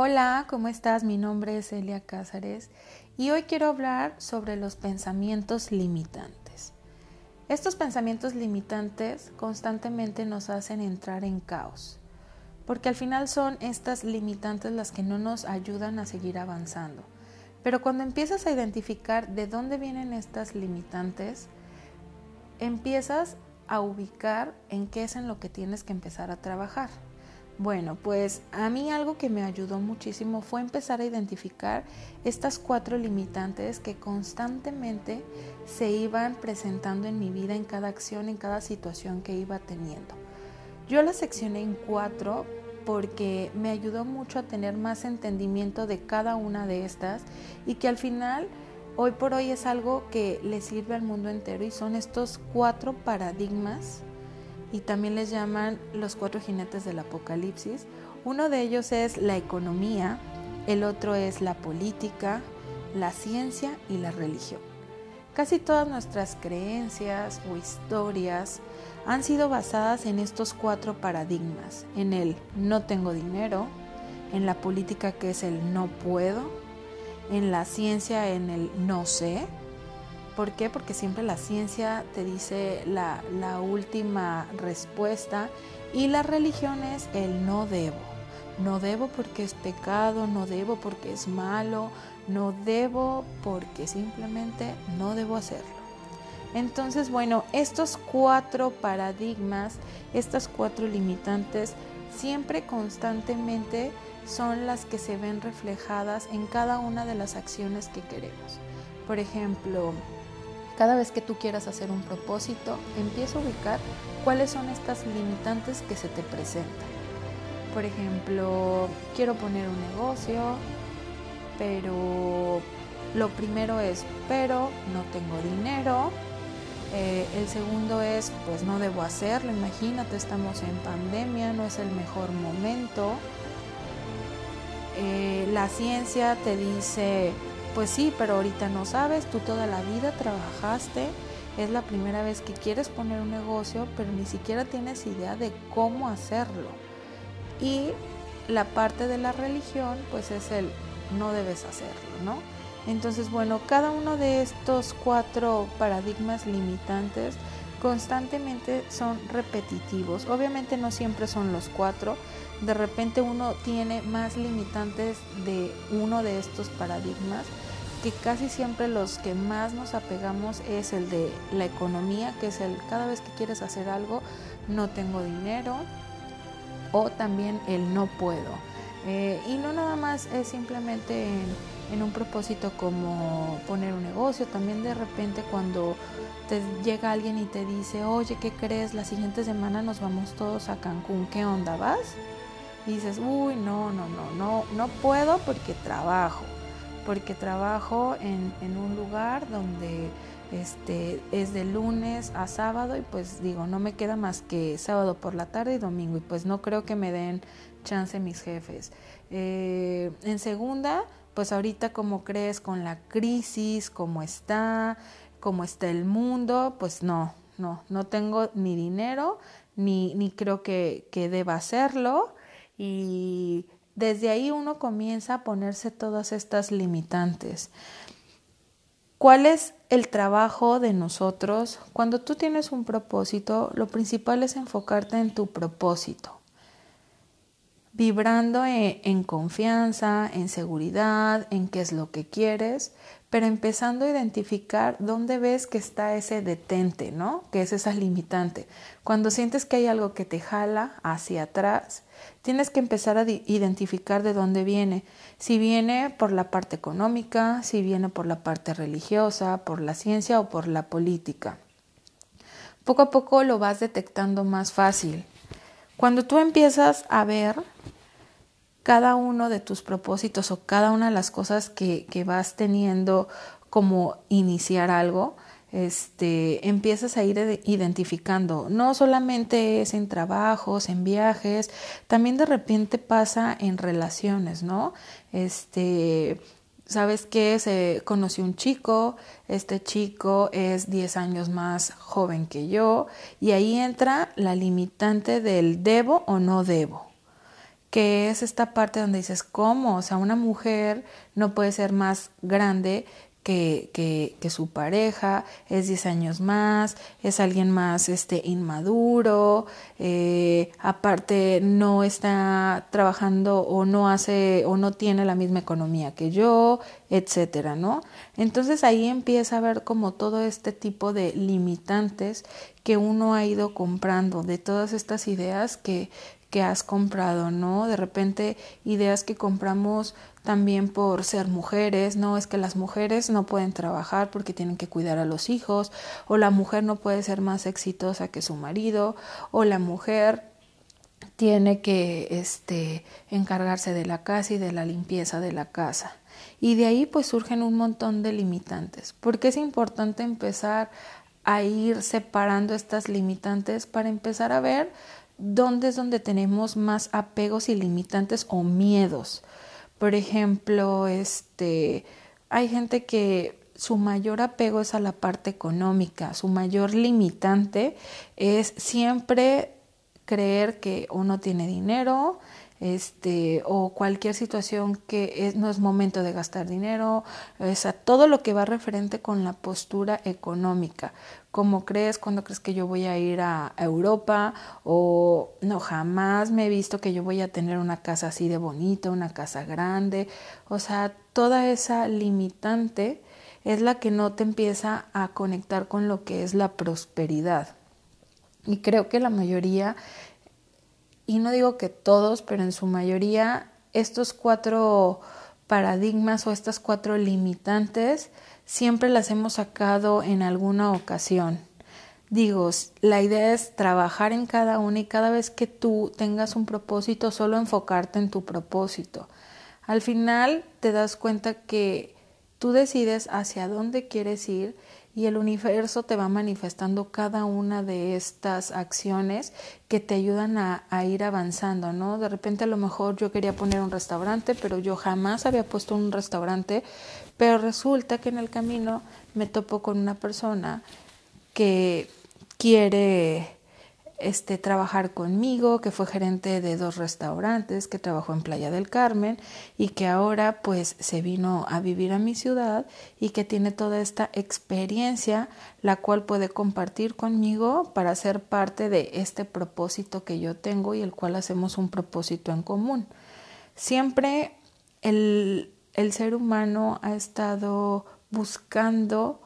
Hola, ¿cómo estás? Mi nombre es Elia Cázares y hoy quiero hablar sobre los pensamientos limitantes. Estos pensamientos limitantes constantemente nos hacen entrar en caos, porque al final son estas limitantes las que no nos ayudan a seguir avanzando. Pero cuando empiezas a identificar de dónde vienen estas limitantes, empiezas a ubicar en qué es en lo que tienes que empezar a trabajar. Bueno, pues a mí algo que me ayudó muchísimo fue empezar a identificar estas cuatro limitantes que constantemente se iban presentando en mi vida, en cada acción, en cada situación que iba teniendo. Yo las seccioné en cuatro porque me ayudó mucho a tener más entendimiento de cada una de estas y que al final hoy por hoy es algo que le sirve al mundo entero y son estos cuatro paradigmas y también les llaman los cuatro jinetes del apocalipsis. Uno de ellos es la economía, el otro es la política, la ciencia y la religión. Casi todas nuestras creencias o historias han sido basadas en estos cuatro paradigmas, en el no tengo dinero, en la política que es el no puedo, en la ciencia en el no sé, ¿Por qué? Porque siempre la ciencia te dice la, última respuesta y la religión es el no debo. No debo porque es pecado, no debo porque es malo, no debo porque simplemente no debo hacerlo. Entonces, bueno, estos cuatro paradigmas, estas cuatro limitantes, siempre constantemente son las que se ven reflejadas en cada una de las acciones que queremos. Por ejemplo, cada vez que tú quieras hacer un propósito, empieza a ubicar cuáles son estas limitantes que se te presentan. Por ejemplo, quiero poner un negocio, pero lo primero es, pero no tengo dinero. Eh, el segundo es, pues no debo hacerlo, imagínate, estamos en pandemia, no es el mejor momento. Eh, la ciencia te dice, pues sí, pero ahorita no sabes, tú toda la vida trabajaste, es la primera vez que quieres poner un negocio, pero ni siquiera tienes idea de cómo hacerlo. Y la parte de la religión, pues es el no debes hacerlo, ¿no? Entonces, bueno, cada uno de estos cuatro paradigmas limitantes constantemente son repetitivos. Obviamente no siempre son los cuatro. De repente uno tiene más limitantes de uno de estos paradigmas que casi siempre los que más nos apegamos es el de la economía, que es el cada vez que quieres hacer algo, no tengo dinero, o también el no puedo. Eh, y no nada más es simplemente en, un propósito como poner un negocio, también de repente cuando te llega alguien y te dice, oye, ¿qué crees? La siguiente semana nos vamos todos a Cancún, ¿qué onda vas? Dices, uy, no, no, no, no, no puedo porque trabajo porque trabajo en, un lugar donde este, es de lunes a sábado y pues digo, no me queda más que sábado por la tarde y domingo y pues no creo que me den chance mis jefes. Eh, en segunda, pues ahorita como crees con la crisis, cómo está, cómo está el mundo, pues no, no, no tengo ni dinero, ni, ni creo que, que deba hacerlo y desde ahí uno comienza a ponerse todas estas limitantes. ¿Cuál es el trabajo de nosotros? Cuando tú tienes un propósito, lo principal es enfocarte en tu propósito, vibrando en, en, confianza, en seguridad, en qué es lo que quieres, pero empezando a identificar dónde ves que está ese detente, ¿no? Que es esa limitante. Cuando sientes que hay algo que te jala hacia atrás, Tienes que empezar a identificar de dónde viene. Si viene por la parte económica, si viene por la parte religiosa, por la ciencia o por la política. Poco a poco lo vas detectando más fácil. Cuando tú empiezas a ver cada uno de tus propósitos o cada una de las cosas que, que vas teniendo como iniciar algo, este, empiezas a ir identificando. No solamente es en trabajos, en viajes, también de repente pasa en relaciones, ¿no? Este, ¿sabes qué? Se conoció un chico, este chico es 10 años más joven que yo y ahí entra la limitante del debo o no debo. que es esta parte donde dices, ¿cómo? O sea, una mujer no puede ser más grande que, que, su pareja, es 10 años más, es alguien más este, inmaduro, eh, aparte no está trabajando o no hace o no tiene la misma economía que yo, etcétera, ¿no? Entonces ahí empieza a ver como todo este tipo de limitantes que uno ha ido comprando de todas estas ideas que, que has comprado, ¿no? De repente ideas que compramos también por ser mujeres, no es que las mujeres no pueden trabajar porque tienen que cuidar a los hijos, o la mujer no puede ser más exitosa que su marido, o la mujer tiene que este encargarse de la casa y de la limpieza de la casa. Y de ahí pues surgen un montón de limitantes. Porque es importante empezar a ir separando estas limitantes para empezar a ver dónde es donde tenemos más apegos y limitantes o miedos. Por ejemplo, este, hay gente que su mayor apego es a la parte económica, su mayor limitante es siempre creer que uno tiene dinero, este, o cualquier situación que no es momento de gastar dinero, o sea, todo lo que va referente con la postura económica. ¿Cómo crees? ¿Cuándo crees que yo voy a ir a Europa? O no, jamás me he visto que yo voy a tener una casa así de bonita, una casa grande. O sea, toda esa limitante es la que no te empieza a conectar con lo que es la prosperidad. Y creo que la mayoría, y no digo que todos, pero en su mayoría, estos cuatro paradigmas o estas cuatro limitantes siempre las hemos sacado en alguna ocasión. Digo, la idea es trabajar en cada una y cada vez que tú tengas un propósito, solo enfocarte en tu propósito. Al final te das cuenta que tú decides hacia dónde quieres ir y el universo te va manifestando cada una de estas acciones que te ayudan a, ir avanzando, ¿no? De repente a lo mejor yo quería poner un restaurante, pero yo jamás había puesto un restaurante, pero resulta que en el camino me topo con una persona que quiere este, trabajar conmigo, que fue gerente de dos restaurantes, que trabajó en Playa del Carmen y que ahora pues se vino a vivir a mi ciudad y que tiene toda esta experiencia la cual puede compartir conmigo para ser parte de este propósito que yo tengo y el cual hacemos un propósito en común. Siempre el, el ser humano ha estado buscando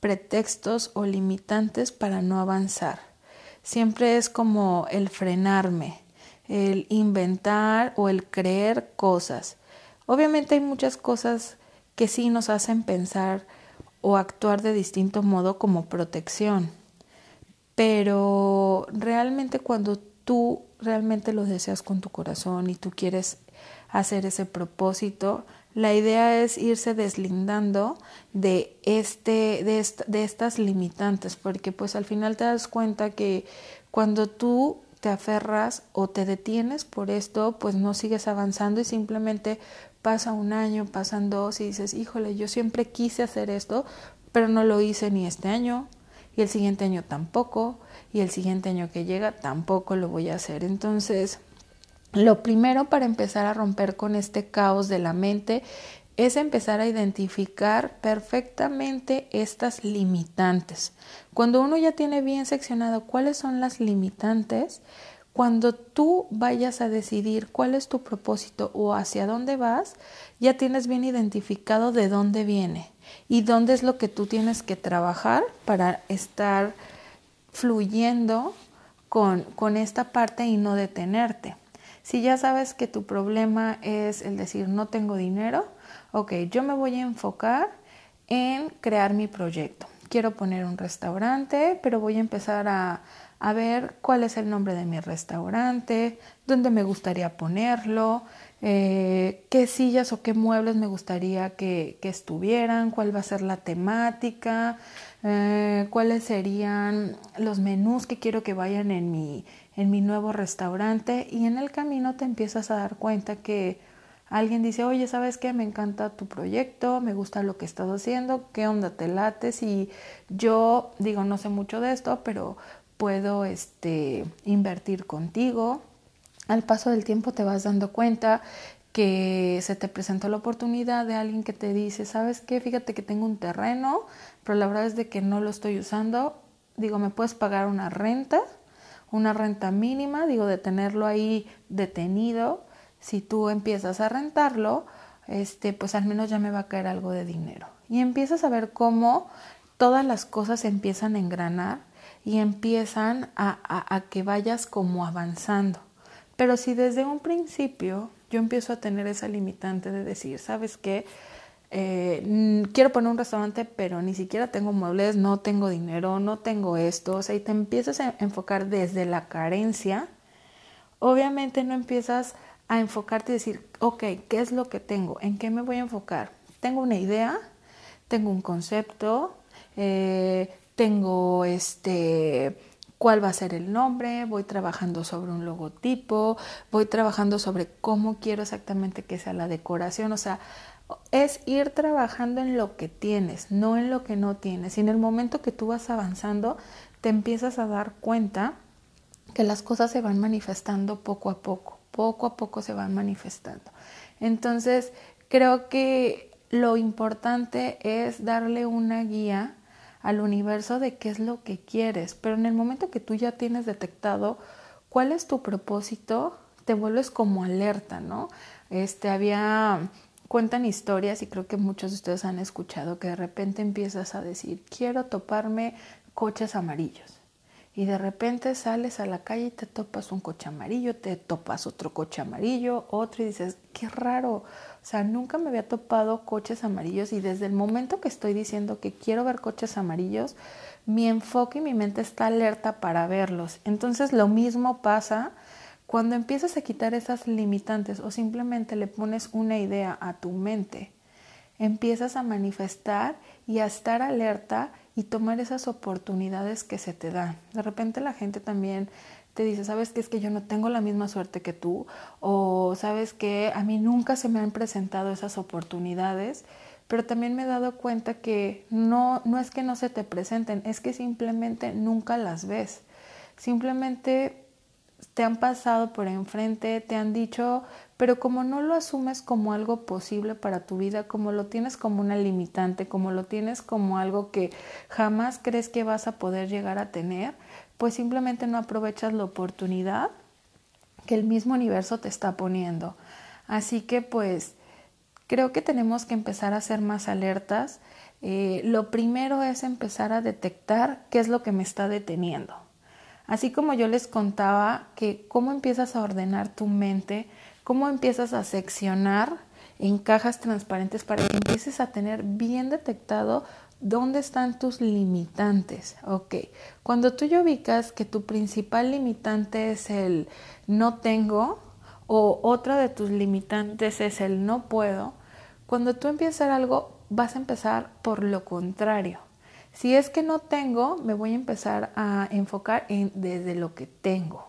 pretextos o limitantes para no avanzar. Siempre es como el frenarme, el inventar o el creer cosas. Obviamente hay muchas cosas que sí nos hacen pensar o actuar de distinto modo como protección. Pero realmente cuando tú realmente lo deseas con tu corazón y tú quieres hacer ese propósito, la idea es irse deslindando de, este, de, de estas limitantes, porque pues al final te das cuenta que cuando tú te aferras o te detienes por esto, pues no sigues avanzando y simplemente pasa un año, pasan dos y dices, híjole, yo siempre quise hacer esto, pero no lo hice ni este año y el siguiente año tampoco y el siguiente año que llega tampoco lo voy a hacer. Entonces, lo primero para empezar a romper con este caos de la mente es empezar a identificar perfectamente estas limitantes. Cuando uno ya tiene bien seccionado cuáles son las limitantes, cuando tú vayas a decidir cuál es tu propósito o hacia dónde vas, ya tienes bien identificado de dónde viene y dónde es lo que tú tienes que trabajar para estar fluyendo con, con esta parte y no detenerte. Si ya sabes que tu problema es el decir no tengo dinero, ok, yo me voy a enfocar en crear mi proyecto. Quiero poner un restaurante, pero voy a empezar a, a ver cuál es el nombre de mi restaurante, dónde me gustaría ponerlo, eh, qué sillas o qué muebles me gustaría que, que, estuvieran, cuál va a ser la temática, eh, cuáles serían los menús que quiero que vayan en mi, en mi nuevo restaurante y en el camino te empiezas a dar cuenta que alguien dice, oye, ¿sabes qué? Me encanta tu proyecto, me gusta lo que estás haciendo, ¿qué onda te lates? Y yo digo, no sé mucho de esto, pero puedo este, invertir contigo. al paso del tiempo te vas dando cuenta que se te presentó la oportunidad de alguien que te dice, ¿sabes qué? Fíjate que tengo un terreno, pero la verdad es de que no lo estoy usando. Digo, ¿me puedes pagar una renta? Una renta mínima, digo, de tenerlo ahí detenido. Si tú empiezas a rentarlo, este, pues al menos ya me va a caer algo de dinero. Y empiezas a ver cómo todas las cosas empiezan a engranar y empiezan a, a, a que vayas como avanzando. Pero si desde un principio yo empiezo a tener esa limitante de decir, ¿sabes qué? Eh, quiero poner un restaurante, pero ni siquiera tengo muebles, no tengo dinero, no tengo esto, o sea, y te empiezas a enfocar desde la carencia, obviamente no empiezas a enfocarte y decir, ok, ¿qué es lo que tengo? ¿En qué me voy a enfocar? Tengo una idea, tengo un concepto, eh, tengo este cuál va a ser el nombre, voy trabajando sobre un logotipo, voy trabajando sobre cómo quiero exactamente que sea la decoración, o sea, es ir trabajando en lo que tienes, no en lo que no tienes. Y en el momento que tú vas avanzando, te empiezas a dar cuenta que las cosas se van manifestando poco a poco, poco a poco se van manifestando. Entonces, creo que lo importante es darle una guía al universo de qué es lo que quieres, pero en el momento que tú ya tienes detectado cuál es tu propósito, te vuelves como alerta, ¿no? Este había cuentan historias y creo que muchos de ustedes han escuchado que de repente empiezas a decir, quiero toparme coches amarillos. Y de repente sales a la calle y te topas un coche amarillo, te topas otro coche amarillo, otro y dices, qué raro, o sea, nunca me había topado coches amarillos y desde el momento que estoy diciendo que quiero ver coches amarillos, mi enfoque y mi mente está alerta para verlos. Entonces lo mismo pasa cuando empiezas a quitar esas limitantes o simplemente le pones una idea a tu mente. Empiezas a manifestar y a estar alerta y tomar esas oportunidades que se te dan. De repente la gente también te dice, sabes que es que yo no tengo la misma suerte que tú o sabes que a mí nunca se me han presentado esas oportunidades, pero también me he dado cuenta que no, no es que no se te presenten, es que simplemente nunca las ves. Simplemente te han pasado por enfrente, te han dicho, pero como no lo asumes como algo posible para tu vida, como lo tienes como una limitante, como lo tienes como algo que jamás crees que vas a poder llegar a tener, pues simplemente no aprovechas la oportunidad que el mismo universo te está poniendo. Así que pues creo que tenemos que empezar a ser más alertas. Eh, lo primero es empezar a detectar qué es lo que me está deteniendo. Así como yo les contaba que cómo empiezas a ordenar tu mente, cómo empiezas a seccionar en cajas transparentes para que empieces a tener bien detectado ¿Dónde están tus limitantes? Ok, cuando tú ya ubicas que tu principal limitante es el no tengo o otra de tus limitantes es el no puedo, cuando tú empiezas algo vas a empezar por lo contrario. Si es que no tengo, me voy a empezar a enfocar en desde lo que tengo.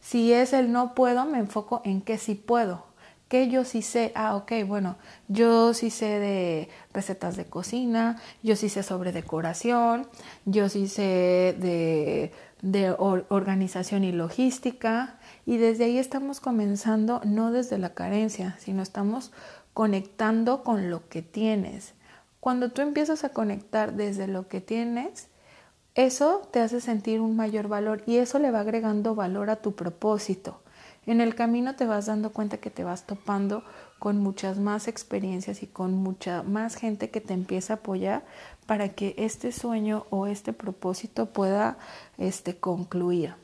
Si es el no puedo, me enfoco en que sí puedo que yo sí sé, ah, ok, bueno, yo sí sé de recetas de cocina, yo sí sé sobre decoración, yo sí sé de, de organización y logística, y desde ahí estamos comenzando, no desde la carencia, sino estamos conectando con lo que tienes. Cuando tú empiezas a conectar desde lo que tienes, eso te hace sentir un mayor valor y eso le va agregando valor a tu propósito. En el camino te vas dando cuenta que te vas topando con muchas más experiencias y con mucha más gente que te empieza a apoyar para que este sueño o este propósito pueda este, concluir.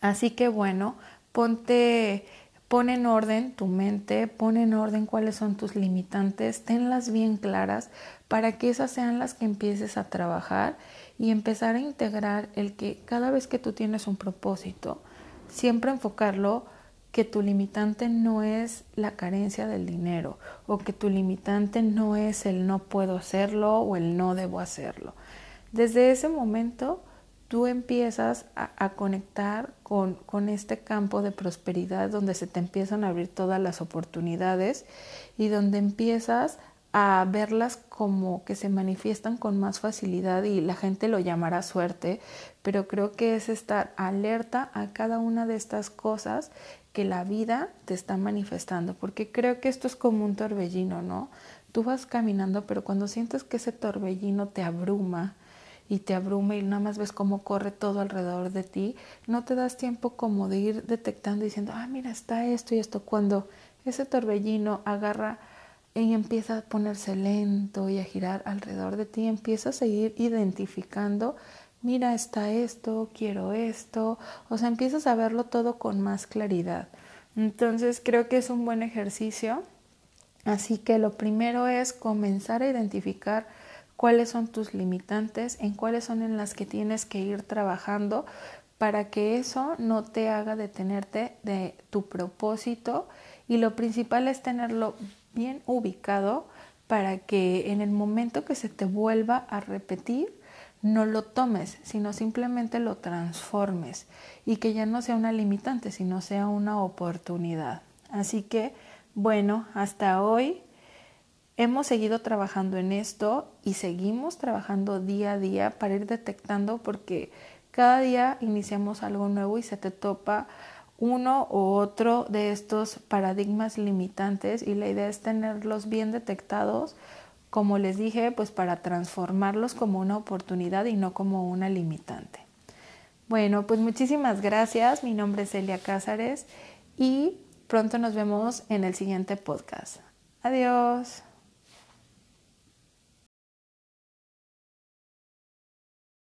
Así que bueno, ponte, pon en orden tu mente, pon en orden cuáles son tus limitantes, tenlas bien claras para que esas sean las que empieces a trabajar y empezar a integrar el que cada vez que tú tienes un propósito, siempre enfocarlo que tu limitante no es la carencia del dinero o que tu limitante no es el no puedo hacerlo o el no debo hacerlo. Desde ese momento tú empiezas a, conectar con, con, este campo de prosperidad donde se te empiezan a abrir todas las oportunidades y donde empiezas a verlas como que se manifiestan con más facilidad y la gente lo llamará suerte, pero creo que es estar alerta a cada una de estas cosas que la vida te está manifestando, porque creo que esto es como un torbellino, ¿no? Tú vas caminando, pero cuando sientes que ese torbellino te abruma y te abruma y nada más ves cómo corre todo alrededor de ti, no te das tiempo como de ir detectando diciendo, ah, mira, está esto y esto, cuando ese torbellino agarra y empieza a ponerse lento y a girar alrededor de ti, empiezas a ir identificando, mira, está esto, quiero esto, o sea, empiezas a verlo todo con más claridad. Entonces creo que es un buen ejercicio. Así que lo primero es comenzar a identificar cuáles son tus limitantes, en cuáles son en las que tienes que ir trabajando para que eso no te haga detenerte de tu propósito y lo principal es tenerlo bien ubicado para que en el momento que se te vuelva a repetir, no lo tomes, sino simplemente lo transformes y que ya no sea una limitante, sino sea una oportunidad. Así que, bueno, hasta hoy hemos seguido trabajando en esto y seguimos trabajando día a día para ir detectando porque cada día iniciamos algo nuevo y se te topa uno u otro de estos paradigmas limitantes y la idea es tenerlos bien detectados, como les dije, pues para transformarlos como una oportunidad y no como una limitante. Bueno, pues muchísimas gracias. Mi nombre es Elia Cázares y pronto nos vemos en el siguiente podcast. Adiós.